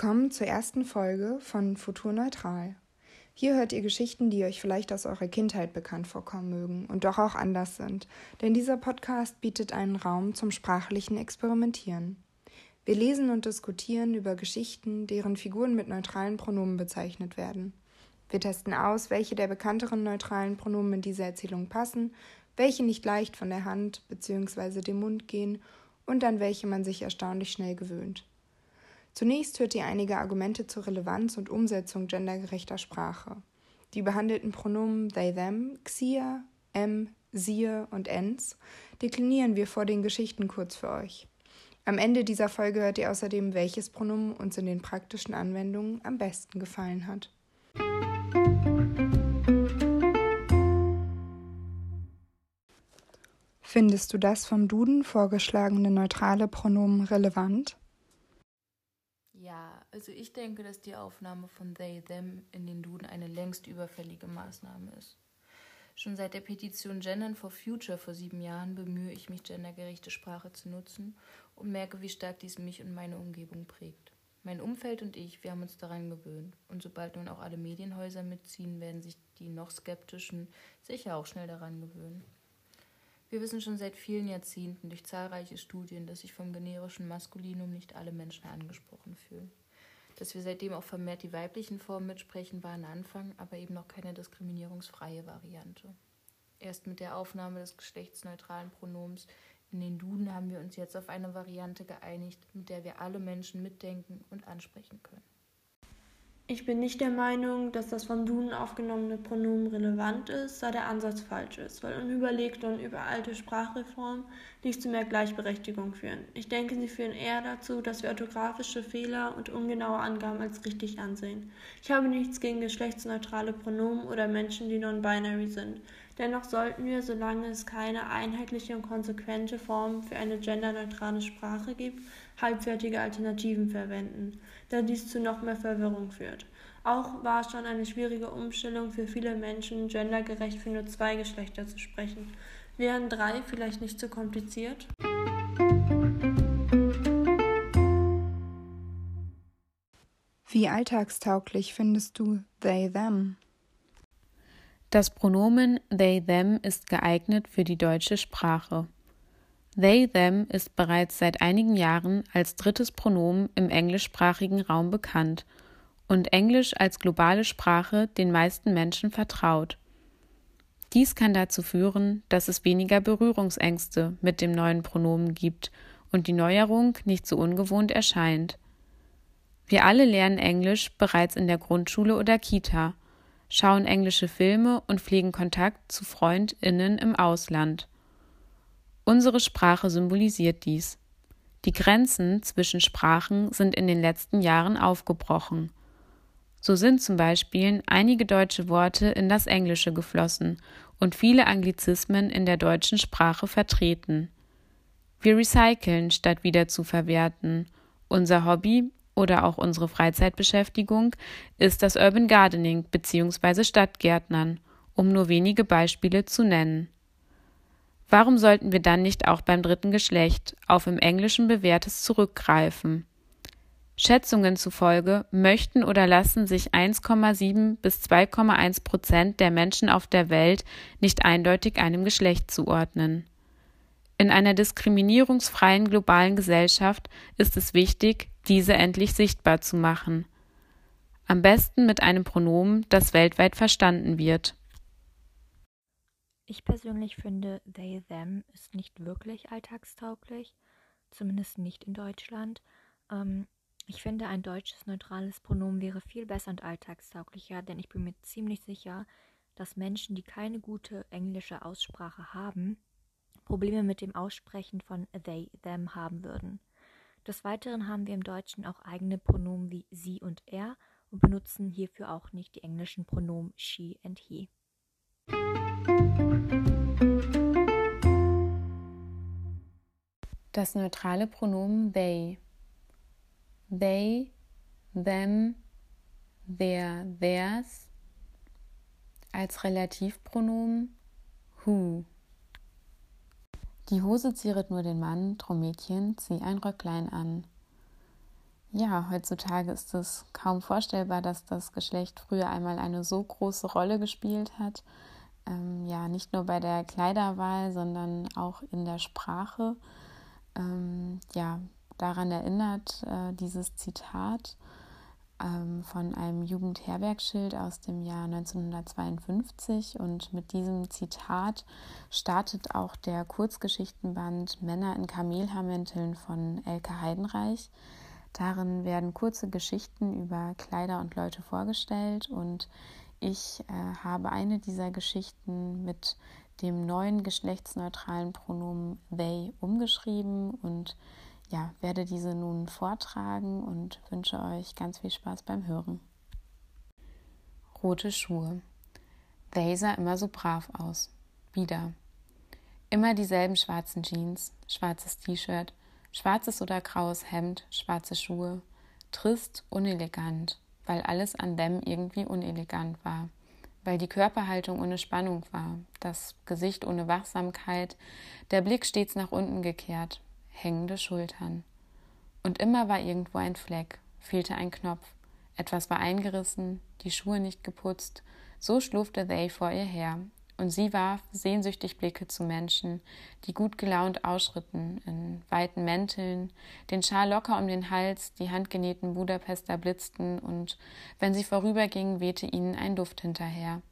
Willkommen zur ersten Folge von Futur Neutral. Hier hört ihr Geschichten, die euch vielleicht aus eurer Kindheit bekannt vorkommen mögen und doch auch anders sind, denn dieser Podcast bietet einen Raum zum sprachlichen Experimentieren. Wir lesen und diskutieren über Geschichten, deren Figuren mit neutralen Pronomen bezeichnet werden. Wir testen aus, welche der bekannteren neutralen Pronomen in diese Erzählung passen, welche nicht leicht von der Hand bzw. dem Mund gehen und an welche man sich erstaunlich schnell gewöhnt. Zunächst hört ihr einige Argumente zur Relevanz und Umsetzung gendergerechter Sprache. Die behandelten Pronomen they, them, xia, em, siehe und ens deklinieren wir vor den Geschichten kurz für euch. Am Ende dieser Folge hört ihr außerdem, welches Pronomen uns in den praktischen Anwendungen am besten gefallen hat. Findest du das vom Duden vorgeschlagene neutrale Pronomen relevant? Ja, also ich denke, dass die Aufnahme von they, them in den Duden eine längst überfällige Maßnahme ist. Schon seit der Petition Gendern for Future vor sieben Jahren bemühe ich mich, gendergerechte Sprache zu nutzen und merke, wie stark dies mich und meine Umgebung prägt. Mein Umfeld und ich, wir haben uns daran gewöhnt. Und sobald nun auch alle Medienhäuser mitziehen, werden sich die noch skeptischen sicher auch schnell daran gewöhnen. Wir wissen schon seit vielen Jahrzehnten durch zahlreiche Studien, dass sich vom generischen Maskulinum nicht alle Menschen angesprochen fühlen. Dass wir seitdem auch vermehrt die weiblichen Formen mitsprechen, war ein Anfang, aber eben noch keine diskriminierungsfreie Variante. Erst mit der Aufnahme des geschlechtsneutralen Pronoms in den Duden haben wir uns jetzt auf eine Variante geeinigt, mit der wir alle Menschen mitdenken und ansprechen können. Ich bin nicht der Meinung, dass das vom Duden aufgenommene Pronomen relevant ist, da der Ansatz falsch ist, weil unüberlegte und überalte Sprachreformen nicht zu mehr Gleichberechtigung führen. Ich denke, sie führen eher dazu, dass wir orthografische Fehler und ungenaue Angaben als richtig ansehen. Ich habe nichts gegen geschlechtsneutrale Pronomen oder Menschen, die non-binary sind. Dennoch sollten wir, solange es keine einheitliche und konsequente Form für eine genderneutrale Sprache gibt, halbfertige Alternativen verwenden, da dies zu noch mehr Verwirrung führt. Auch war es schon eine schwierige Umstellung für viele Menschen, gendergerecht für nur zwei Geschlechter zu sprechen. Wären drei vielleicht nicht so kompliziert? Wie alltagstauglich findest du they, them? Das Pronomen they, them ist geeignet für die deutsche Sprache. They, them ist bereits seit einigen Jahren als drittes Pronomen im englischsprachigen Raum bekannt und Englisch als globale Sprache den meisten Menschen vertraut. Dies kann dazu führen, dass es weniger Berührungsängste mit dem neuen Pronomen gibt und die Neuerung nicht so ungewohnt erscheint. Wir alle lernen Englisch bereits in der Grundschule oder Kita – schauen englische Filme und pflegen Kontakt zu Freundinnen im Ausland. Unsere Sprache symbolisiert dies. Die Grenzen zwischen Sprachen sind in den letzten Jahren aufgebrochen. So sind zum Beispiel einige deutsche Worte in das Englische geflossen und viele Anglizismen in der deutschen Sprache vertreten. Wir recyceln statt wieder zu verwerten. Unser Hobby oder auch unsere Freizeitbeschäftigung ist das Urban Gardening bzw. Stadtgärtnern, um nur wenige Beispiele zu nennen. Warum sollten wir dann nicht auch beim dritten Geschlecht auf im Englischen bewährtes zurückgreifen? Schätzungen zufolge möchten oder lassen sich 1,7 bis 2,1 Prozent der Menschen auf der Welt nicht eindeutig einem Geschlecht zuordnen. In einer diskriminierungsfreien globalen Gesellschaft ist es wichtig, diese endlich sichtbar zu machen. Am besten mit einem Pronomen, das weltweit verstanden wird. Ich persönlich finde, they, them ist nicht wirklich alltagstauglich, zumindest nicht in Deutschland. Ähm, ich finde, ein deutsches neutrales Pronomen wäre viel besser und alltagstauglicher, denn ich bin mir ziemlich sicher, dass Menschen, die keine gute englische Aussprache haben, Probleme mit dem Aussprechen von they, them haben würden. Des Weiteren haben wir im Deutschen auch eigene Pronomen wie sie und er und benutzen hierfür auch nicht die englischen Pronomen she and he. Das neutrale Pronomen they. They, them, their, theirs als Relativpronomen who. Die Hose zieret nur den Mann, drum Mädchen, zieh ein Röcklein an. ja, heutzutage ist es kaum vorstellbar, dass das Geschlecht früher einmal eine so große Rolle gespielt hat. Ähm, ja, nicht nur bei der Kleiderwahl, sondern auch in der Sprache. Ähm, ja, daran erinnert äh, dieses Zitat ähm, von einem Jugendherbergsschild aus dem Jahr 1952. Und mit diesem Zitat startet auch der Kurzgeschichtenband Männer in Kamelhaarmänteln von Elke Heidenreich. Darin werden kurze Geschichten über Kleider und Leute vorgestellt und ich äh, habe eine dieser Geschichten mit dem neuen geschlechtsneutralen Pronomen they umgeschrieben und ja, werde diese nun vortragen und wünsche euch ganz viel Spaß beim Hören. Rote Schuhe. They sah immer so brav aus. Wieder. Immer dieselben schwarzen Jeans, schwarzes T-Shirt, schwarzes oder graues Hemd, schwarze Schuhe. Trist, unelegant, weil alles an dem irgendwie unelegant war. Weil die Körperhaltung ohne Spannung war, das Gesicht ohne Wachsamkeit, der Blick stets nach unten gekehrt, hängende Schultern. Und immer war irgendwo ein Fleck, fehlte ein Knopf, etwas war eingerissen, die Schuhe nicht geputzt, so schlurfte They vor ihr her, und sie warf sehnsüchtig Blicke zu Menschen, die gut gelaunt ausschritten, in weiten Mänteln, den Schal locker um den Hals, die handgenähten Budapester blitzten, und wenn sie vorübergingen, wehte ihnen ein Duft hinterher.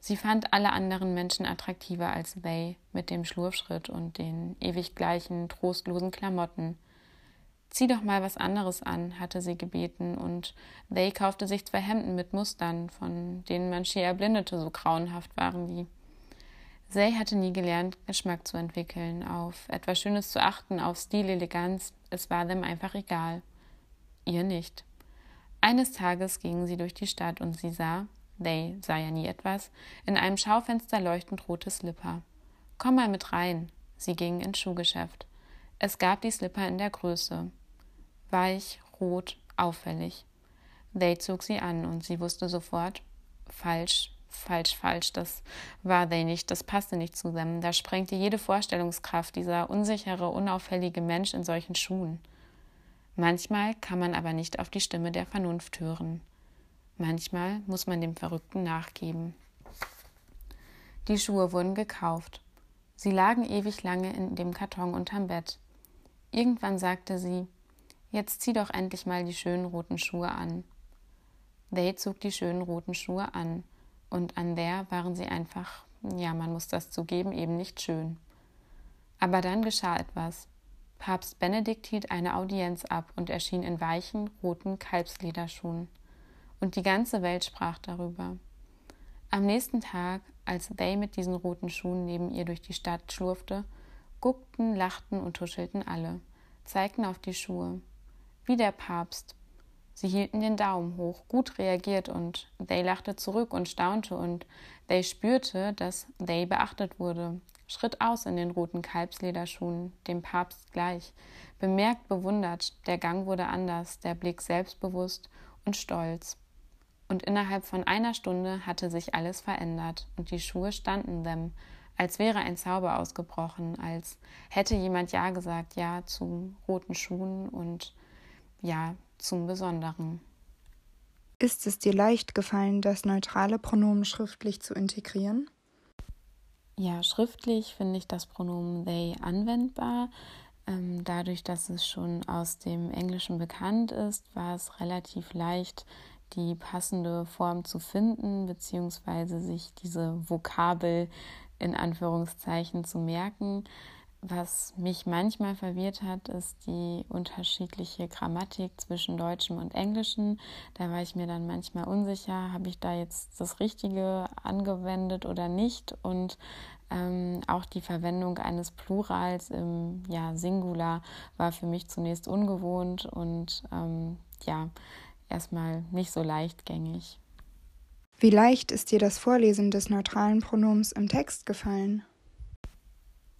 Sie fand alle anderen Menschen attraktiver als they mit dem Schlurfschritt und den ewig gleichen, trostlosen Klamotten. Zieh doch mal was anderes an, hatte sie gebeten, und they kaufte sich zwei Hemden mit Mustern, von denen man schier erblindete, so grauenhaft waren die. Zay hatte nie gelernt, Geschmack zu entwickeln, auf etwas Schönes zu achten, auf Stil, Eleganz, es war dem einfach egal. Ihr nicht. Eines Tages gingen sie durch die Stadt und sie sah, They sah ja nie etwas, in einem Schaufenster leuchtend rote Slipper. Komm mal mit rein. Sie ging ins Schuhgeschäft. Es gab die Slipper in der Größe. Weich, rot, auffällig. They zog sie an und sie wusste sofort, falsch, falsch, falsch, das war They nicht, das passte nicht zusammen. Da sprengte jede Vorstellungskraft dieser unsichere, unauffällige Mensch in solchen Schuhen. Manchmal kann man aber nicht auf die Stimme der Vernunft hören. Manchmal muss man dem Verrückten nachgeben. Die Schuhe wurden gekauft. Sie lagen ewig lange in dem Karton unterm Bett. Irgendwann sagte sie, Jetzt zieh doch endlich mal die schönen roten Schuhe an. They zog die schönen roten Schuhe an, und an der waren sie einfach, ja, man muss das zugeben, eben nicht schön. Aber dann geschah etwas. Papst Benedikt hielt eine Audienz ab und erschien in weichen, roten Kalbslederschuhen und die ganze Welt sprach darüber. Am nächsten Tag, als They mit diesen roten Schuhen neben ihr durch die Stadt schlurfte, guckten, lachten und tuschelten alle, zeigten auf die Schuhe. Wie der Papst. Sie hielten den Daumen hoch, gut reagiert und They lachte zurück und staunte und They spürte, dass They beachtet wurde, schritt aus in den roten Kalbslederschuhen, dem Papst gleich, bemerkt, bewundert, der Gang wurde anders, der Blick selbstbewusst und stolz und innerhalb von einer Stunde hatte sich alles verändert und die Schuhe standen them, als wäre ein Zauber ausgebrochen, als hätte jemand Ja gesagt, ja zu roten Schuhen und ja zum Besonderen. Ist es dir leicht gefallen, das neutrale Pronomen schriftlich zu integrieren? Ja, schriftlich finde ich das Pronomen they anwendbar. Ähm, dadurch, dass es schon aus dem Englischen bekannt ist, war es relativ leicht, die passende Form zu finden, beziehungsweise sich diese Vokabel in Anführungszeichen zu merken. Was mich manchmal verwirrt hat, ist die unterschiedliche Grammatik zwischen Deutschem und Englischem. Da war ich mir dann manchmal unsicher, habe ich da jetzt das Richtige angewendet oder nicht. Und ähm, auch die Verwendung eines Plurals im ja, Singular war für mich zunächst ungewohnt und ähm, ja, erstmal nicht so leichtgängig. Wie leicht ist dir das Vorlesen des neutralen Pronoms im Text gefallen?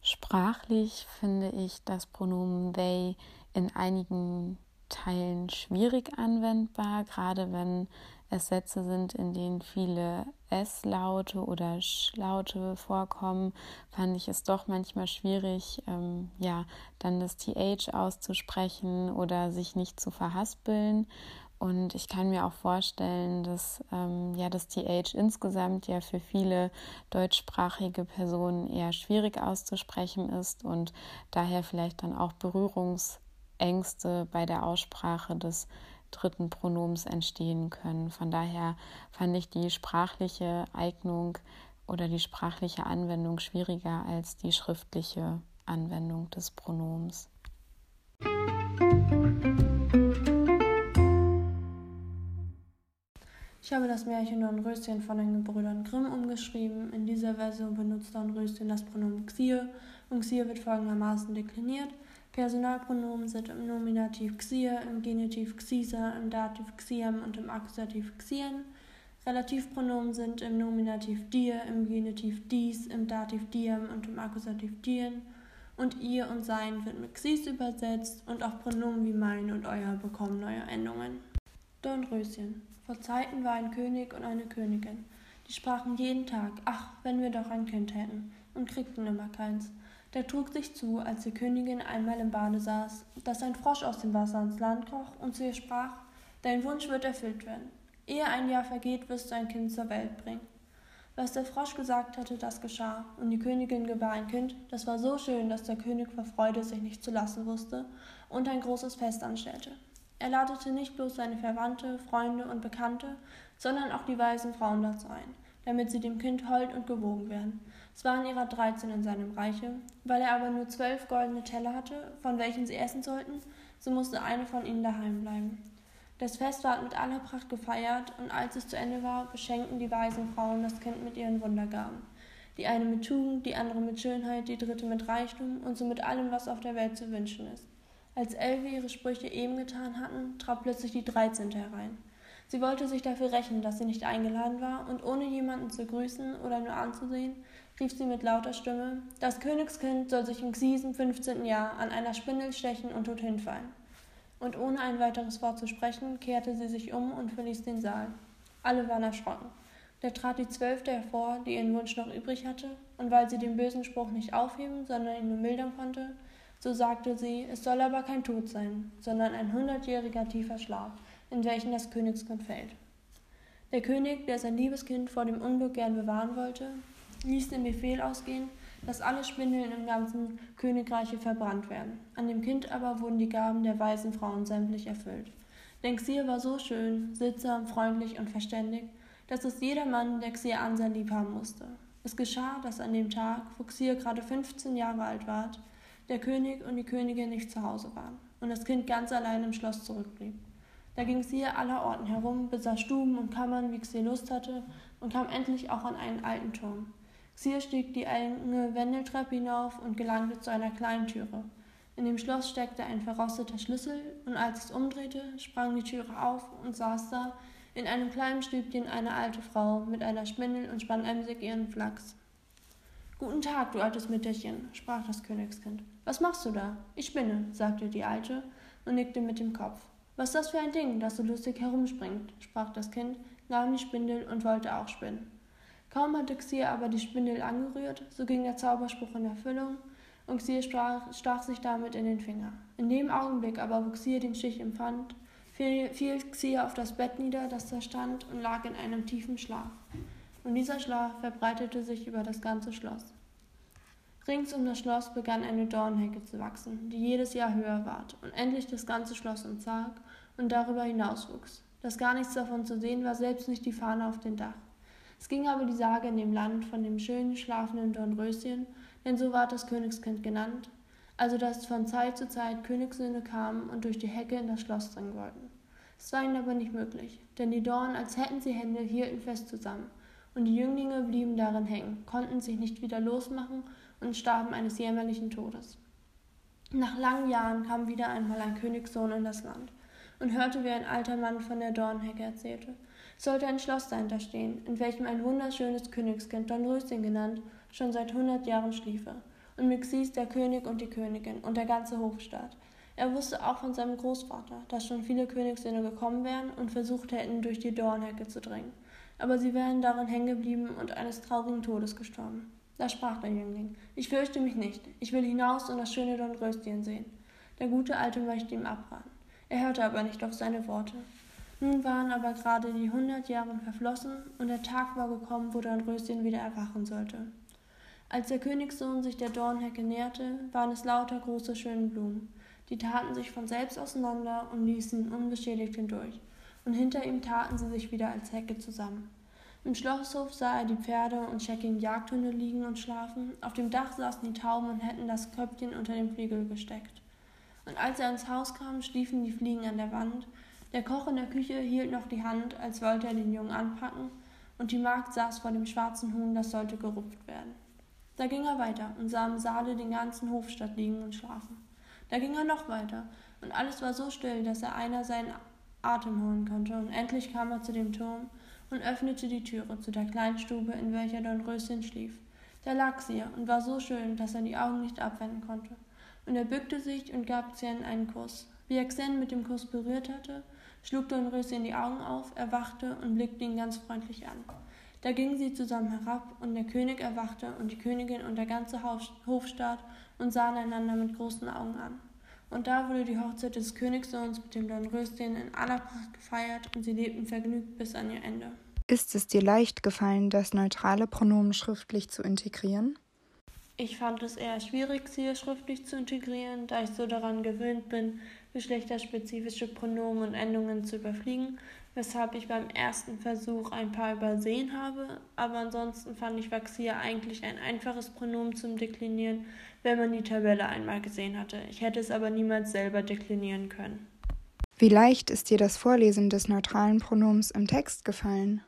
Sprachlich finde ich das Pronomen they in einigen Teilen schwierig anwendbar, gerade wenn es Sätze sind, in denen viele S-Laute oder Sch-Laute vorkommen, fand ich es doch manchmal schwierig, ähm, ja, dann das TH auszusprechen oder sich nicht zu verhaspeln. Und ich kann mir auch vorstellen, dass ähm, ja das TH insgesamt ja für viele deutschsprachige Personen eher schwierig auszusprechen ist und daher vielleicht dann auch Berührungsängste bei der Aussprache des dritten Pronoms entstehen können. Von daher fand ich die sprachliche Eignung oder die sprachliche Anwendung schwieriger als die schriftliche Anwendung des Pronoms. Ich habe das Märchen Dornröschen von den Gebrüdern Grimm umgeschrieben. In dieser Version benutzt Dornröschen das Pronomen Xier und Xier wird folgendermaßen dekliniert. Personalpronomen sind im Nominativ Xier, im Genitiv Xisa, im Dativ Xiem und im Akkusativ Xien. Relativpronomen sind im Nominativ dir, im Genitiv dies, im Dativ diem und im Akkusativ dien. Und ihr und sein wird mit Xis übersetzt und auch Pronomen wie mein und euer bekommen neue Endungen. Dornröschen. Vor Zeiten war ein König und eine Königin. Die sprachen jeden Tag, ach, wenn wir doch ein Kind hätten, und kriegten immer keins. Da trug sich zu, als die Königin einmal im Bade saß, dass ein Frosch aus dem Wasser ins Land kroch und zu ihr sprach, Dein Wunsch wird erfüllt werden. Ehe ein Jahr vergeht, wirst du ein Kind zur Welt bringen. Was der Frosch gesagt hatte, das geschah, und die Königin gebar ein Kind, das war so schön, dass der König vor Freude sich nicht zu lassen wusste und ein großes Fest anstellte. Er ladete nicht bloß seine Verwandte, Freunde und Bekannte, sondern auch die weisen Frauen dazu ein, damit sie dem Kind hold und gewogen werden. Es waren ihrer dreizehn in seinem Reiche, weil er aber nur zwölf goldene Teller hatte, von welchen sie essen sollten, so musste eine von ihnen daheim bleiben. Das Fest ward mit aller Pracht gefeiert, und als es zu Ende war, beschenkten die weisen Frauen das Kind mit ihren Wundergaben. Die eine mit Tugend, die andere mit Schönheit, die dritte mit Reichtum und so mit allem, was auf der Welt zu wünschen ist. Als Elfe ihre Sprüche eben getan hatten, trat plötzlich die Dreizehnte herein. Sie wollte sich dafür rächen, dass sie nicht eingeladen war, und ohne jemanden zu grüßen oder nur anzusehen, rief sie mit lauter Stimme, das Königskind soll sich im diesem fünfzehnten Jahr an einer Spindel stechen und tot hinfallen. Und ohne ein weiteres Wort zu sprechen, kehrte sie sich um und verließ den Saal. Alle waren erschrocken. Da trat die Zwölfte hervor, die ihren Wunsch noch übrig hatte, und weil sie den bösen Spruch nicht aufheben, sondern ihn nur mildern konnte, so sagte sie, es soll aber kein Tod sein, sondern ein hundertjähriger tiefer Schlaf, in welchen das Königskind fällt. Der König, der sein liebes Kind vor dem Unglück gern bewahren wollte, ließ den Befehl ausgehen, dass alle Spindeln im ganzen Königreiche verbrannt werden. An dem Kind aber wurden die Gaben der weisen Frauen sämtlich erfüllt. Denn Xir war so schön, sittsam, freundlich und verständig, dass es jedermann, der Xir ansah, lieb haben musste. Es geschah, dass an dem Tag, wo Xir gerade 15 Jahre alt ward, der König und die Königin nicht zu Hause waren und das Kind ganz allein im Schloss zurückblieb. Da ging sie aller Orten herum, besah Stuben und Kammern, wie sie Lust hatte, und kam endlich auch an einen alten Turm. Xir stieg die enge Wendeltreppe hinauf und gelangte zu einer kleinen Türe. In dem Schloss steckte ein verrosteter Schlüssel, und als es umdrehte, sprang die Türe auf und saß da in einem kleinen Stübchen eine alte Frau mit einer Spindel und spann emsig ihren Flachs. Guten Tag, du altes Mütterchen, sprach das Königskind. Was machst du da? Ich spinne, sagte die Alte und nickte mit dem Kopf. Was ist das für ein Ding, das so lustig herumspringt? sprach das Kind, nahm die Spindel und wollte auch spinnen. Kaum hatte Xir aber die Spindel angerührt, so ging der Zauberspruch in Erfüllung, und Xir stach, stach sich damit in den Finger. In dem Augenblick aber, wo Xir den Stich empfand, fiel, fiel auf das Bett nieder, das da stand, und lag in einem tiefen Schlaf und dieser Schlaf verbreitete sich über das ganze Schloss. Rings um das Schloss begann eine Dornhecke zu wachsen, die jedes Jahr höher ward und endlich das ganze Schloss umzag und darüber hinauswuchs. Dass gar nichts davon zu sehen war, selbst nicht die Fahne auf dem Dach. Es ging aber die Sage in dem Land von dem schönen, schlafenden Dornröschen, denn so ward das Königskind genannt, also dass von Zeit zu Zeit Königssöhne kamen und durch die Hecke in das Schloss dringen wollten. Es war ihnen aber nicht möglich, denn die Dornen, als hätten sie Hände, hielten fest zusammen und die Jünglinge blieben darin hängen, konnten sich nicht wieder losmachen und starben eines jämmerlichen Todes. Nach langen Jahren kam wieder einmal ein Königssohn in das Land und hörte, wie ein alter Mann von der Dornhecke erzählte. Es sollte ein Schloss dahinter stehen, in welchem ein wunderschönes Königskind, Dornröschen genannt, schon seit hundert Jahren schliefe. Und mit Xis der König und die Königin und der ganze Hofstaat. Er wusste auch von seinem Großvater, dass schon viele Königssöhne gekommen wären und versucht hätten, durch die Dornhecke zu drängen. Aber sie wären darin hängen geblieben und eines traurigen Todes gestorben. Da sprach der Jüngling: Ich fürchte mich nicht. Ich will hinaus und das schöne Dornröschen sehen. Der gute Alte möchte ihm abraten. Er hörte aber nicht auf seine Worte. Nun waren aber gerade die hundert Jahre verflossen und der Tag war gekommen, wo Dornröschen wieder erwachen sollte. Als der Königssohn sich der Dornhecke näherte, waren es lauter große schöne Blumen. Die taten sich von selbst auseinander und ließen unbeschädigt hindurch, und hinter ihm taten sie sich wieder als Hecke zusammen. Im Schlosshof sah er die Pferde und scheckigen Jagdhunde liegen und schlafen, auf dem Dach saßen die Tauben und hätten das Köpfchen unter dem Flügel gesteckt. Und als er ins Haus kam, schliefen die Fliegen an der Wand, der Koch in der Küche hielt noch die Hand, als wollte er den Jungen anpacken, und die Magd saß vor dem schwarzen Huhn, das sollte gerupft werden. Da ging er weiter und sah im Saale den ganzen Hofstadt liegen und schlafen. Da ging er noch weiter, und alles war so still, dass er einer seinen Atem holen konnte, und endlich kam er zu dem Turm und öffnete die Türe zu der kleinen Stube, in welcher Dornröschen schlief. Da lag sie und war so schön, dass er die Augen nicht abwenden konnte. Und er bückte sich und gab Xen einen Kuss. Wie er Xen mit dem Kuss berührt hatte, schlug Dornröschen die Augen auf, erwachte und blickte ihn ganz freundlich an. Da gingen sie zusammen herab, und der König erwachte, und die Königin und der ganze Hofstaat, und sahen einander mit großen Augen an. Und da wurde die Hochzeit des Königssohns mit dem Dornröschen in aller Pracht gefeiert, und sie lebten vergnügt bis an ihr Ende. Ist es dir leicht gefallen, das neutrale Pronomen schriftlich zu integrieren? Ich fand es eher schwierig, sie schriftlich zu integrieren, da ich so daran gewöhnt bin, geschlechterspezifische Pronomen und Endungen zu überfliegen, weshalb ich beim ersten Versuch ein paar übersehen habe, aber ansonsten fand ich Vaxia eigentlich ein einfaches Pronomen zum Deklinieren, wenn man die Tabelle einmal gesehen hatte. Ich hätte es aber niemals selber deklinieren können. Wie leicht ist dir das Vorlesen des neutralen Pronoms im Text gefallen?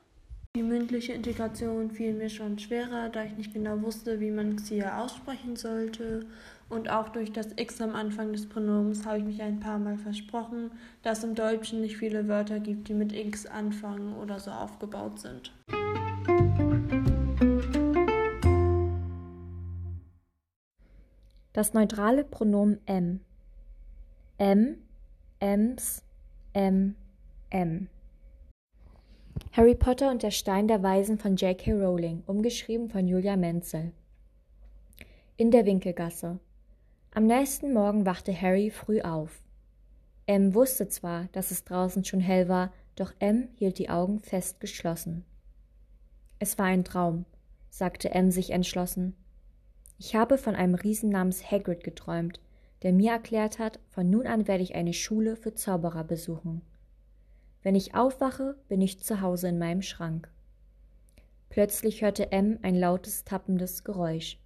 Die mündliche Integration fiel mir schon schwerer, da ich nicht genau wusste, wie man Xia aussprechen sollte. Und auch durch das X am Anfang des Pronoms habe ich mich ein paar Mal versprochen, dass es im Deutschen nicht viele Wörter gibt, die mit X anfangen oder so aufgebaut sind. Das neutrale Pronomen M. M, Ems, M, M. Harry Potter und der Stein der Weisen von J.K. Rowling, umgeschrieben von Julia Menzel. In der Winkelgasse. Am nächsten Morgen wachte Harry früh auf. M wusste zwar, dass es draußen schon hell war, doch M hielt die Augen fest geschlossen. Es war ein Traum, sagte M sich entschlossen. Ich habe von einem Riesen namens Hagrid geträumt, der mir erklärt hat, von nun an werde ich eine Schule für Zauberer besuchen. Wenn ich aufwache, bin ich zu Hause in meinem Schrank. Plötzlich hörte M ein lautes, tappendes Geräusch.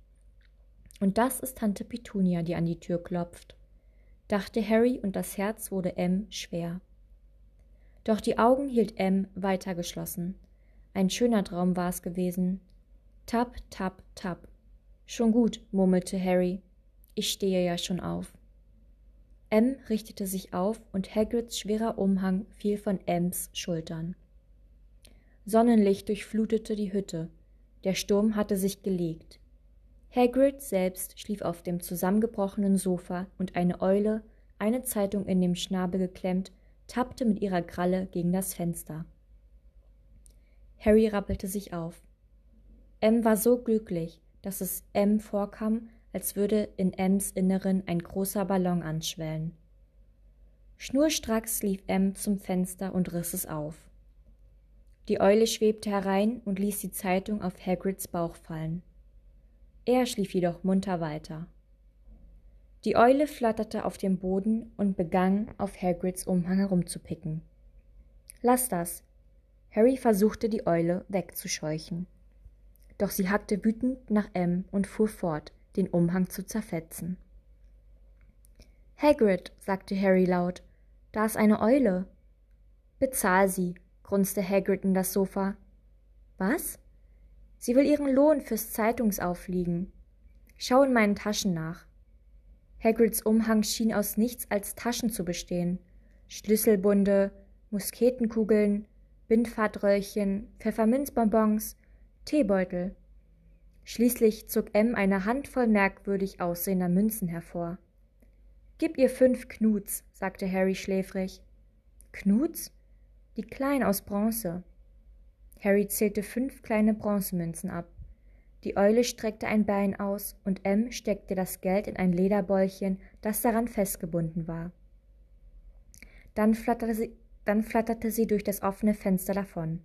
Und das ist Tante Petunia, die an die Tür klopft, dachte Harry, und das Herz wurde M schwer. Doch die Augen hielt M weiter geschlossen. Ein schöner Traum war es gewesen. Tap, tap, tap. Schon gut, murmelte Harry. Ich stehe ja schon auf. M richtete sich auf und Hagrids schwerer Umhang fiel von Ems Schultern. Sonnenlicht durchflutete die Hütte. Der Sturm hatte sich gelegt. Hagrid selbst schlief auf dem zusammengebrochenen Sofa und eine Eule, eine Zeitung in dem Schnabel geklemmt, tappte mit ihrer Kralle gegen das Fenster. Harry rappelte sich auf. M war so glücklich, dass es M vorkam, als würde in Ems Inneren ein großer Ballon anschwellen. Schnurstracks lief M zum Fenster und riss es auf. Die Eule schwebte herein und ließ die Zeitung auf Hagrids Bauch fallen. Er schlief jedoch munter weiter. Die Eule flatterte auf dem Boden und begann, auf Hagrids Umhang herumzupicken. Lass das! Harry versuchte, die Eule wegzuscheuchen. Doch sie hackte wütend nach M und fuhr fort, den Umhang zu zerfetzen. Hagrid, sagte Harry laut, da ist eine Eule. Bezahl sie, grunzte Hagrid in das Sofa. Was? Sie will ihren Lohn fürs Zeitungsaufliegen. Schau in meinen Taschen nach. Hagrids Umhang schien aus nichts als Taschen zu bestehen. Schlüsselbunde, Musketenkugeln, Bindfahrtröllchen, Pfefferminzbonbons, Teebeutel. Schließlich zog M eine Handvoll merkwürdig aussehender Münzen hervor. Gib ihr fünf Knuts, sagte Harry schläfrig. Knuts? Die kleinen aus Bronze. Harry zählte fünf kleine Bronzemünzen ab. Die Eule streckte ein Bein aus, und M steckte das Geld in ein Lederbäulchen, das daran festgebunden war. Dann flatterte sie, dann flatterte sie durch das offene Fenster davon.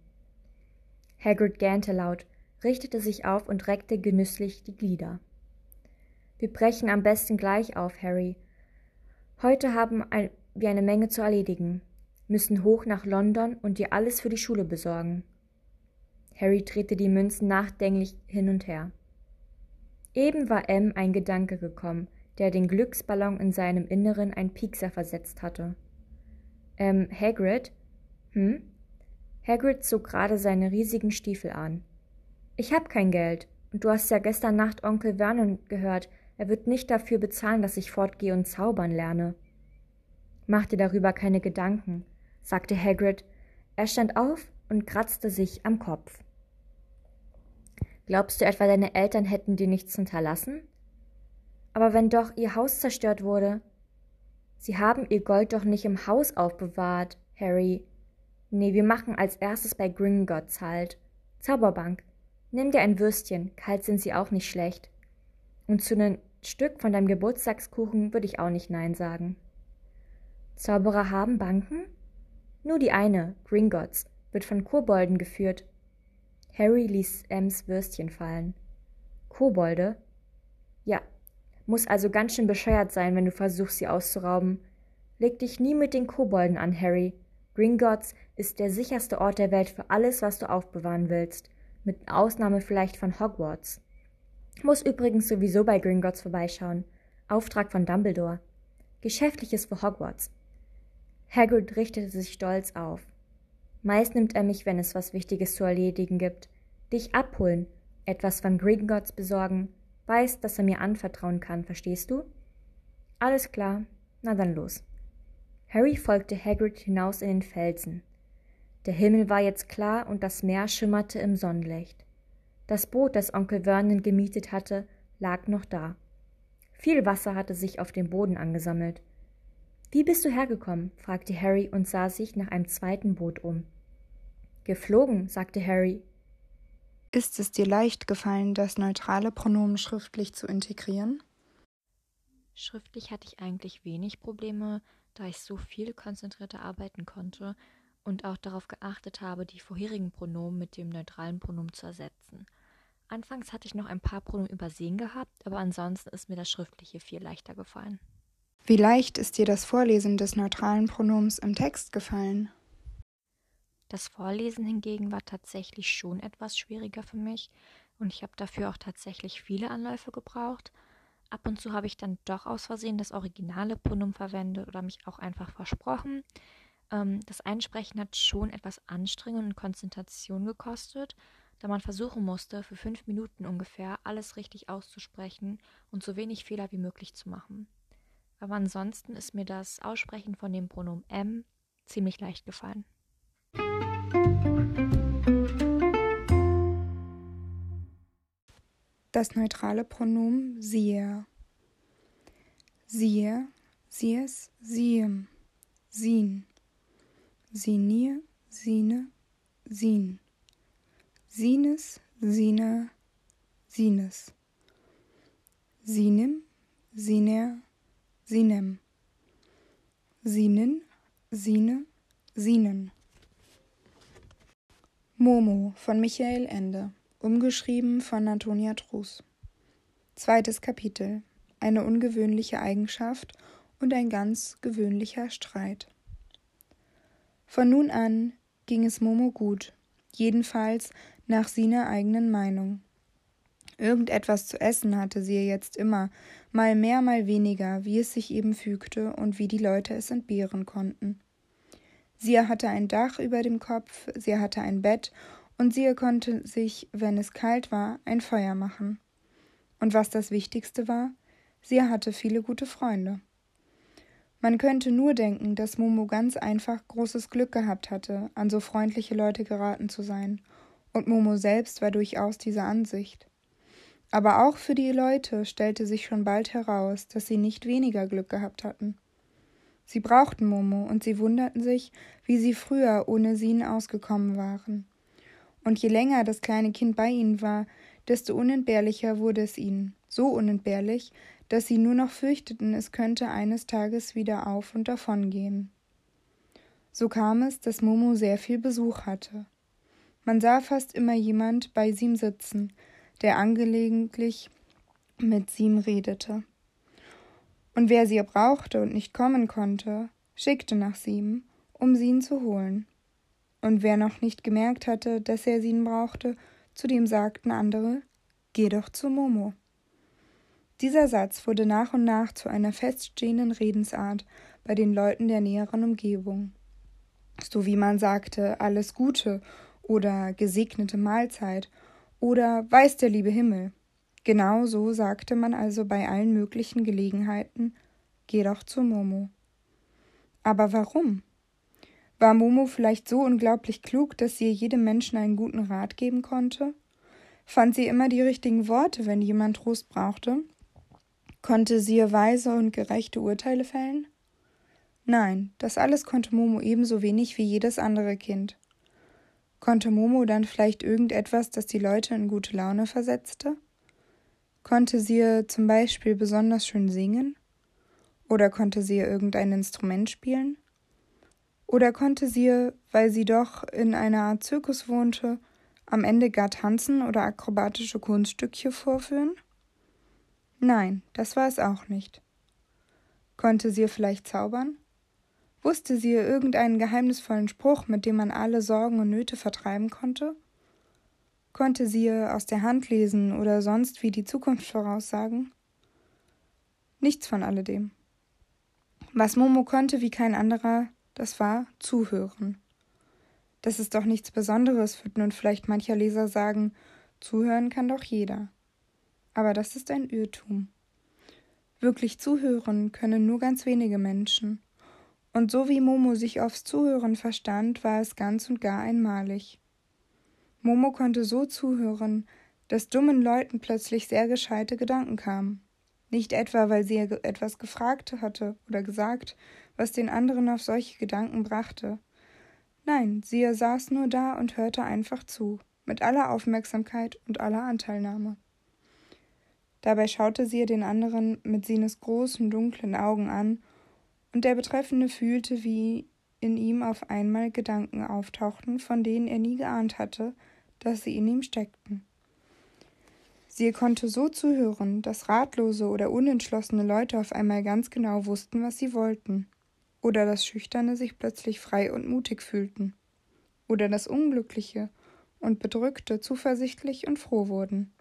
Hagrid gähnte laut, richtete sich auf und reckte genüsslich die Glieder. Wir brechen am besten gleich auf, Harry. Heute haben wir eine Menge zu erledigen, müssen hoch nach London und dir alles für die Schule besorgen. Harry drehte die Münzen nachdenklich hin und her. Eben war M ein Gedanke gekommen, der den Glücksballon in seinem Inneren ein Piekser versetzt hatte. Ähm, Hagrid? Hm? Hagrid zog gerade seine riesigen Stiefel an. Ich hab kein Geld. Und du hast ja gestern Nacht Onkel Vernon gehört. Er wird nicht dafür bezahlen, dass ich fortgehe und zaubern lerne. Mach dir darüber keine Gedanken, sagte Hagrid. Er stand auf und kratzte sich am Kopf. Glaubst du etwa, deine Eltern hätten dir nichts hinterlassen? Aber wenn doch ihr Haus zerstört wurde. Sie haben ihr Gold doch nicht im Haus aufbewahrt, Harry. Nee, wir machen als erstes bei Gringotts halt. Zauberbank. Nimm dir ein Würstchen, kalt sind sie auch nicht schlecht. Und zu einem Stück von deinem Geburtstagskuchen würde ich auch nicht Nein sagen. Zauberer haben Banken? Nur die eine, Gringotts, wird von Kobolden geführt Harry ließ Ems Würstchen fallen. Kobolde? Ja, muss also ganz schön bescheuert sein, wenn du versuchst, sie auszurauben. Leg dich nie mit den Kobolden an, Harry. Gringotts ist der sicherste Ort der Welt für alles, was du aufbewahren willst. Mit Ausnahme vielleicht von Hogwarts. Muss übrigens sowieso bei Gringotts vorbeischauen. Auftrag von Dumbledore. Geschäftliches für Hogwarts. Hagrid richtete sich stolz auf. Meist nimmt er mich, wenn es was Wichtiges zu erledigen gibt. Dich abholen, etwas von Gringotts besorgen, weiß, dass er mir anvertrauen kann, verstehst du? Alles klar, na dann los. Harry folgte Hagrid hinaus in den Felsen. Der Himmel war jetzt klar und das Meer schimmerte im Sonnenlicht. Das Boot, das Onkel Vernon gemietet hatte, lag noch da. Viel Wasser hatte sich auf dem Boden angesammelt. Wie bist du hergekommen? fragte Harry und sah sich nach einem zweiten Boot um. Geflogen, sagte Harry. Ist es dir leicht gefallen, das neutrale Pronomen schriftlich zu integrieren? Schriftlich hatte ich eigentlich wenig Probleme, da ich so viel konzentrierter arbeiten konnte und auch darauf geachtet habe, die vorherigen Pronomen mit dem neutralen Pronomen zu ersetzen. Anfangs hatte ich noch ein paar Pronomen übersehen gehabt, aber ansonsten ist mir das Schriftliche viel leichter gefallen. Wie leicht ist dir das Vorlesen des neutralen Pronoms im Text gefallen? Das Vorlesen hingegen war tatsächlich schon etwas schwieriger für mich und ich habe dafür auch tatsächlich viele Anläufe gebraucht. Ab und zu habe ich dann doch aus Versehen das originale Pronomen verwendet oder mich auch einfach versprochen. Ähm, das Einsprechen hat schon etwas Anstrengung und Konzentration gekostet, da man versuchen musste, für fünf Minuten ungefähr alles richtig auszusprechen und so wenig Fehler wie möglich zu machen aber ansonsten ist mir das Aussprechen von dem Pronomen M ziemlich leicht gefallen. Das neutrale Pronomen siehe. Siehe, sies, siem, sin. Sinie, sine, sin. Sines, sine, sines. Sinim, siner, Sinem. Sinen, Sine, Sinen. Momo von Michael Ende. Umgeschrieben von Antonia Trus. Zweites Kapitel. Eine ungewöhnliche Eigenschaft und ein ganz gewöhnlicher Streit. Von nun an ging es Momo gut, jedenfalls nach Sina eigenen Meinung. Irgendetwas zu essen hatte sie jetzt immer, mal mehr, mal weniger, wie es sich eben fügte und wie die Leute es entbehren konnten. Sie hatte ein Dach über dem Kopf, sie hatte ein Bett und sie konnte sich, wenn es kalt war, ein Feuer machen. Und was das Wichtigste war, sie hatte viele gute Freunde. Man könnte nur denken, dass Momo ganz einfach großes Glück gehabt hatte, an so freundliche Leute geraten zu sein, und Momo selbst war durchaus dieser Ansicht. Aber auch für die Leute stellte sich schon bald heraus, dass sie nicht weniger Glück gehabt hatten. Sie brauchten Momo und sie wunderten sich, wie sie früher ohne sie ausgekommen waren. Und je länger das kleine Kind bei ihnen war, desto unentbehrlicher wurde es ihnen, so unentbehrlich, dass sie nur noch fürchteten, es könnte eines Tages wieder auf und davon gehen. So kam es, dass Momo sehr viel Besuch hatte. Man sah fast immer jemand bei Sim sitzen, der angelegentlich mit Sim redete. Und wer sie brauchte und nicht kommen konnte, schickte nach Sim, um sie zu holen. Und wer noch nicht gemerkt hatte, dass er sie brauchte, zu dem sagten andere, geh doch zu Momo. Dieser Satz wurde nach und nach zu einer feststehenden Redensart bei den Leuten der näheren Umgebung. So wie man sagte alles Gute oder gesegnete Mahlzeit oder weiß der liebe Himmel. Genau so sagte man also bei allen möglichen Gelegenheiten Geh doch zu Momo. Aber warum? War Momo vielleicht so unglaublich klug, dass sie jedem Menschen einen guten Rat geben konnte? Fand sie immer die richtigen Worte, wenn jemand Trost brauchte? Konnte sie weise und gerechte Urteile fällen? Nein, das alles konnte Momo ebenso wenig wie jedes andere Kind. Konnte Momo dann vielleicht irgendetwas, das die Leute in gute Laune versetzte? Konnte sie zum Beispiel besonders schön singen? Oder konnte sie irgendein Instrument spielen? Oder konnte sie, weil sie doch in einer Art Zirkus wohnte, am Ende gar tanzen oder akrobatische Kunststückchen vorführen? Nein, das war es auch nicht. Konnte sie vielleicht zaubern? Wusste sie irgendeinen geheimnisvollen Spruch, mit dem man alle Sorgen und Nöte vertreiben konnte? Konnte sie aus der Hand lesen oder sonst wie die Zukunft voraussagen? Nichts von alledem. Was Momo konnte wie kein anderer, das war zuhören. Das ist doch nichts Besonderes, wird nun vielleicht mancher Leser sagen, zuhören kann doch jeder. Aber das ist ein Irrtum. Wirklich zuhören können nur ganz wenige Menschen. Und so wie Momo sich aufs Zuhören verstand, war es ganz und gar einmalig. Momo konnte so zuhören, dass dummen Leuten plötzlich sehr gescheite Gedanken kamen. Nicht etwa, weil sie etwas gefragt hatte oder gesagt, was den anderen auf solche Gedanken brachte. Nein, sie saß nur da und hörte einfach zu, mit aller Aufmerksamkeit und aller Anteilnahme. Dabei schaute sie den anderen mit Sines großen, dunklen Augen an, und der Betreffende fühlte, wie in ihm auf einmal Gedanken auftauchten, von denen er nie geahnt hatte, dass sie in ihm steckten. Sie konnte so zuhören, dass ratlose oder unentschlossene Leute auf einmal ganz genau wussten, was sie wollten, oder dass Schüchterne sich plötzlich frei und mutig fühlten, oder dass Unglückliche und Bedrückte zuversichtlich und froh wurden.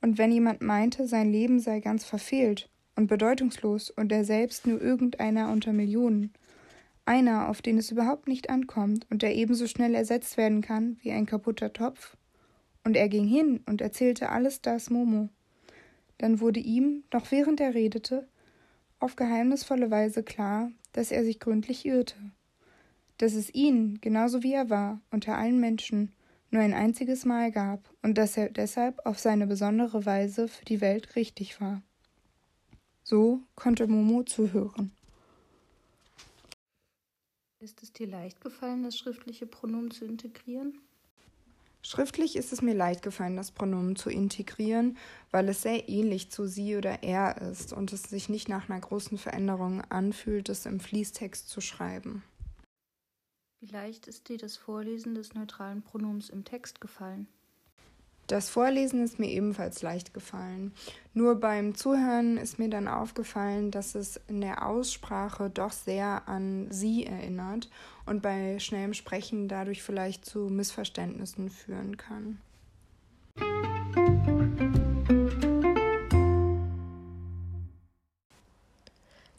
Und wenn jemand meinte, sein Leben sei ganz verfehlt und bedeutungslos und er selbst nur irgendeiner unter Millionen, einer, auf den es überhaupt nicht ankommt und der ebenso schnell ersetzt werden kann wie ein kaputter Topf, und er ging hin und erzählte alles das Momo, dann wurde ihm, noch während er redete, auf geheimnisvolle Weise klar, dass er sich gründlich irrte, dass es ihn, genauso wie er war, unter allen Menschen nur ein einziges Mal gab und dass er deshalb auf seine besondere Weise für die Welt richtig war. So konnte Momo zuhören. Ist es dir leicht gefallen, das schriftliche Pronomen zu integrieren? Schriftlich ist es mir leicht gefallen, das Pronomen zu integrieren, weil es sehr ähnlich zu sie oder er ist und es sich nicht nach einer großen Veränderung anfühlt, es im Fließtext zu schreiben. Wie leicht ist dir das Vorlesen des neutralen Pronoms im Text gefallen? Das Vorlesen ist mir ebenfalls leicht gefallen. Nur beim Zuhören ist mir dann aufgefallen, dass es in der Aussprache doch sehr an sie erinnert und bei schnellem Sprechen dadurch vielleicht zu Missverständnissen führen kann.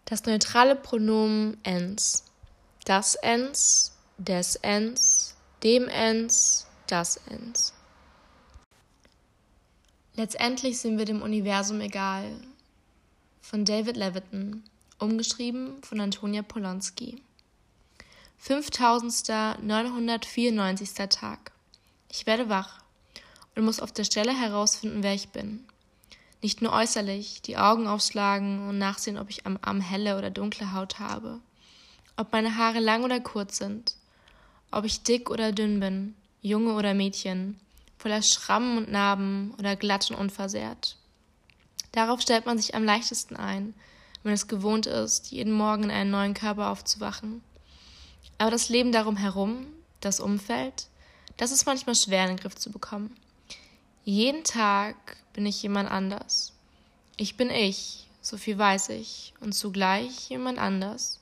Das neutrale Pronomen ens. Das ens des Ens, dem Ens, das Ens. Letztendlich sind wir dem Universum egal. Von David Leviton, umgeschrieben von Antonia Polonsky. 5094. Tag. Ich werde wach und muss auf der Stelle herausfinden, wer ich bin. Nicht nur äußerlich, die Augen aufschlagen und nachsehen, ob ich am Arm helle oder dunkle Haut habe, ob meine Haare lang oder kurz sind, ob ich dick oder dünn bin, Junge oder Mädchen, voller Schrammen und Narben oder glatt und unversehrt. Darauf stellt man sich am leichtesten ein, wenn es gewohnt ist, jeden Morgen in einen neuen Körper aufzuwachen. Aber das Leben darum herum, das Umfeld, das ist manchmal schwer in den Griff zu bekommen. Jeden Tag bin ich jemand anders. Ich bin ich, so viel weiß ich, und zugleich jemand anders.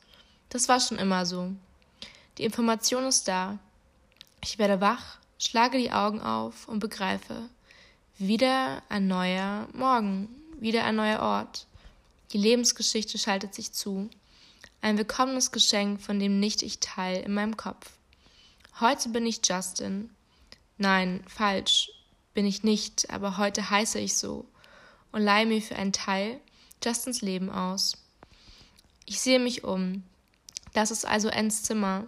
Das war schon immer so. Die Information ist da. Ich werde wach, schlage die Augen auf und begreife. Wieder ein neuer Morgen, wieder ein neuer Ort. Die Lebensgeschichte schaltet sich zu. Ein willkommenes Geschenk, von dem nicht ich teil in meinem Kopf. Heute bin ich Justin. Nein, falsch, bin ich nicht, aber heute heiße ich so und leihe mir für einen Teil Justins Leben aus. Ich sehe mich um. Das ist also Ens Zimmer.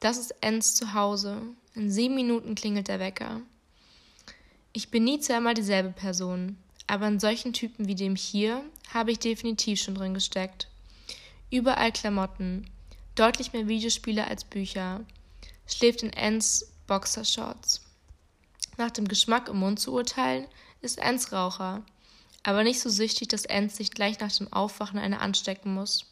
Das ist Ens Zuhause. In sieben Minuten klingelt der Wecker. Ich bin nie zweimal dieselbe Person, aber in solchen Typen wie dem hier habe ich definitiv schon drin gesteckt. Überall Klamotten, deutlich mehr Videospiele als Bücher, schläft in Ens Boxershorts. Nach dem Geschmack im Mund zu urteilen, ist Ens Raucher, aber nicht so süchtig, dass Ens sich gleich nach dem Aufwachen eine anstecken muss.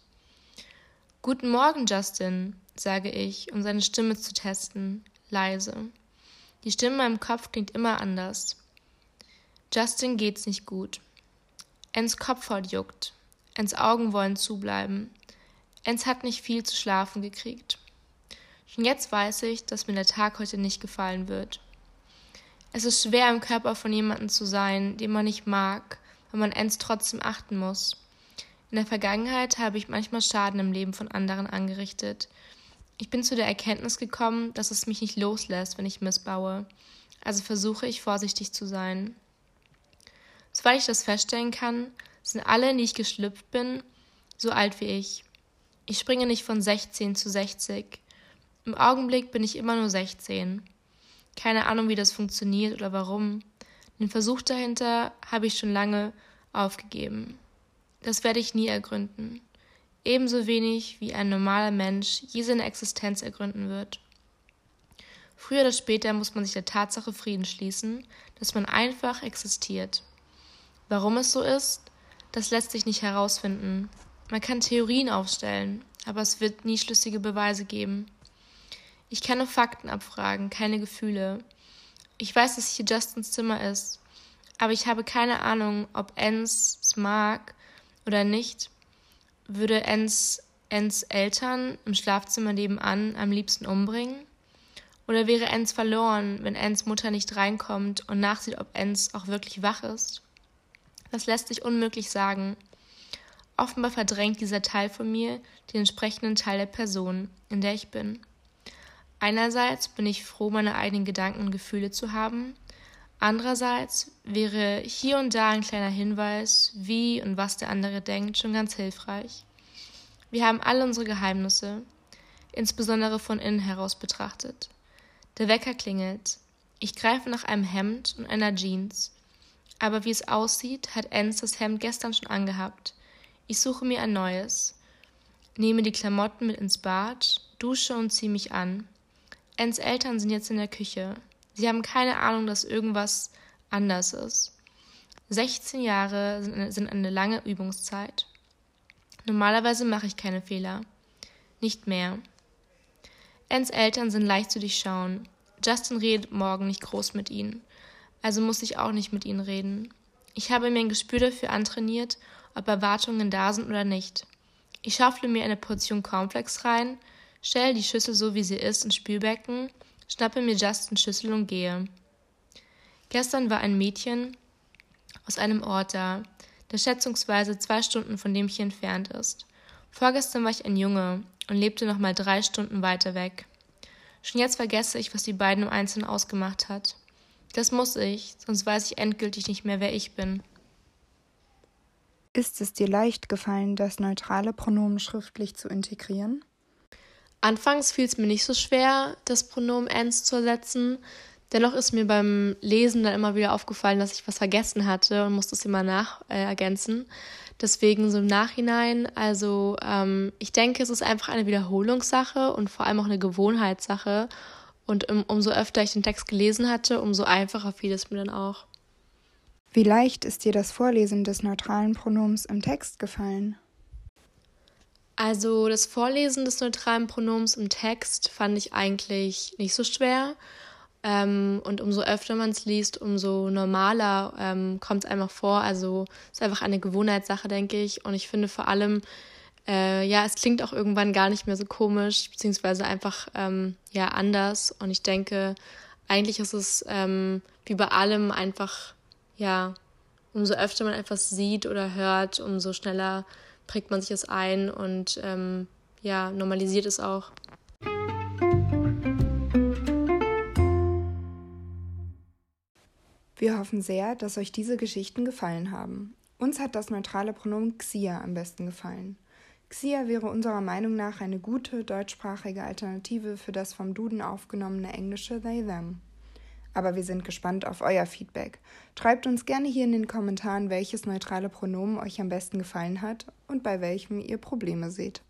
Guten Morgen, Justin, sage ich, um seine Stimme zu testen, leise. Die Stimme meinem Kopf klingt immer anders. Justin geht's nicht gut. Ens Kopfhaut juckt. Ens Augen wollen zubleiben. Ens hat nicht viel zu schlafen gekriegt. Schon jetzt weiß ich, dass mir der Tag heute nicht gefallen wird. Es ist schwer, im Körper von jemandem zu sein, den man nicht mag, weil man Ens trotzdem achten muss. In der Vergangenheit habe ich manchmal Schaden im Leben von anderen angerichtet. Ich bin zu der Erkenntnis gekommen, dass es mich nicht loslässt, wenn ich missbaue. Also versuche ich vorsichtig zu sein. Soweit ich das feststellen kann, sind alle, in die ich geschlüpft bin, so alt wie ich. Ich springe nicht von 16 zu 60. Im Augenblick bin ich immer nur 16. Keine Ahnung, wie das funktioniert oder warum. Den Versuch dahinter habe ich schon lange aufgegeben. Das werde ich nie ergründen. Ebenso wenig wie ein normaler Mensch je seine Existenz ergründen wird. Früher oder später muss man sich der Tatsache Frieden schließen, dass man einfach existiert. Warum es so ist, das lässt sich nicht herausfinden. Man kann Theorien aufstellen, aber es wird nie schlüssige Beweise geben. Ich kann nur Fakten abfragen, keine Gefühle. Ich weiß, dass hier Justins Zimmer ist, aber ich habe keine Ahnung, ob Ens es mag oder nicht. Würde Ens Ens Eltern im Schlafzimmer nebenan am liebsten umbringen? Oder wäre Ens verloren, wenn Ens Mutter nicht reinkommt und nachsieht, ob Ens auch wirklich wach ist? Das lässt sich unmöglich sagen. Offenbar verdrängt dieser Teil von mir den entsprechenden Teil der Person, in der ich bin. Einerseits bin ich froh, meine eigenen Gedanken und Gefühle zu haben. Andererseits wäre hier und da ein kleiner Hinweis, wie und was der andere denkt, schon ganz hilfreich. Wir haben alle unsere Geheimnisse, insbesondere von innen heraus betrachtet. Der Wecker klingelt. Ich greife nach einem Hemd und einer Jeans. Aber wie es aussieht, hat Enz das Hemd gestern schon angehabt. Ich suche mir ein neues. Nehme die Klamotten mit ins Bad, dusche und ziehe mich an. Ens Eltern sind jetzt in der Küche. Sie haben keine Ahnung, dass irgendwas anders ist. 16 Jahre sind eine lange Übungszeit. Normalerweise mache ich keine Fehler. Nicht mehr. Ens Eltern sind leicht zu durchschauen. Justin redet morgen nicht groß mit ihnen also muss ich auch nicht mit ihnen reden. Ich habe mir ein Gespür dafür antrainiert, ob Erwartungen da sind oder nicht. Ich schaufle mir eine Portion Cornflakes rein, stelle die Schüssel so wie sie ist ins Spülbecken, schnappe mir Justins Schüssel und gehe. Gestern war ein Mädchen aus einem Ort da, der schätzungsweise zwei Stunden von dem hier entfernt ist. Vorgestern war ich ein Junge und lebte noch mal drei Stunden weiter weg. Schon jetzt vergesse ich, was die beiden im Einzelnen ausgemacht hat. Das muss ich, sonst weiß ich endgültig nicht mehr, wer ich bin. Ist es dir leicht gefallen, das neutrale Pronomen schriftlich zu integrieren? Anfangs fiel es mir nicht so schwer, das Pronomen ens zu ersetzen, Dennoch ist mir beim Lesen dann immer wieder aufgefallen, dass ich was vergessen hatte und musste es immer nach äh, ergänzen. Deswegen so im Nachhinein, also ähm, ich denke, es ist einfach eine Wiederholungssache und vor allem auch eine Gewohnheitssache. Und um, umso öfter ich den Text gelesen hatte, umso einfacher fiel es mir dann auch. Wie leicht ist dir das Vorlesen des neutralen Pronoms im Text gefallen? Also das Vorlesen des neutralen Pronoms im Text fand ich eigentlich nicht so schwer. Ähm, und umso öfter man es liest, umso normaler ähm, kommt es einfach vor. Also es ist einfach eine Gewohnheitssache, denke ich. Und ich finde vor allem, äh, ja, es klingt auch irgendwann gar nicht mehr so komisch, beziehungsweise einfach ähm, ja anders. Und ich denke, eigentlich ist es ähm, wie bei allem einfach, ja, umso öfter man etwas sieht oder hört, umso schneller prägt man sich es ein und ähm, ja, normalisiert es auch. Wir hoffen sehr, dass euch diese Geschichten gefallen haben. Uns hat das neutrale Pronomen Xia am besten gefallen. Xia wäre unserer Meinung nach eine gute deutschsprachige Alternative für das vom Duden aufgenommene englische they them. Aber wir sind gespannt auf euer Feedback. Schreibt uns gerne hier in den Kommentaren, welches neutrale Pronomen euch am besten gefallen hat und bei welchem ihr Probleme seht.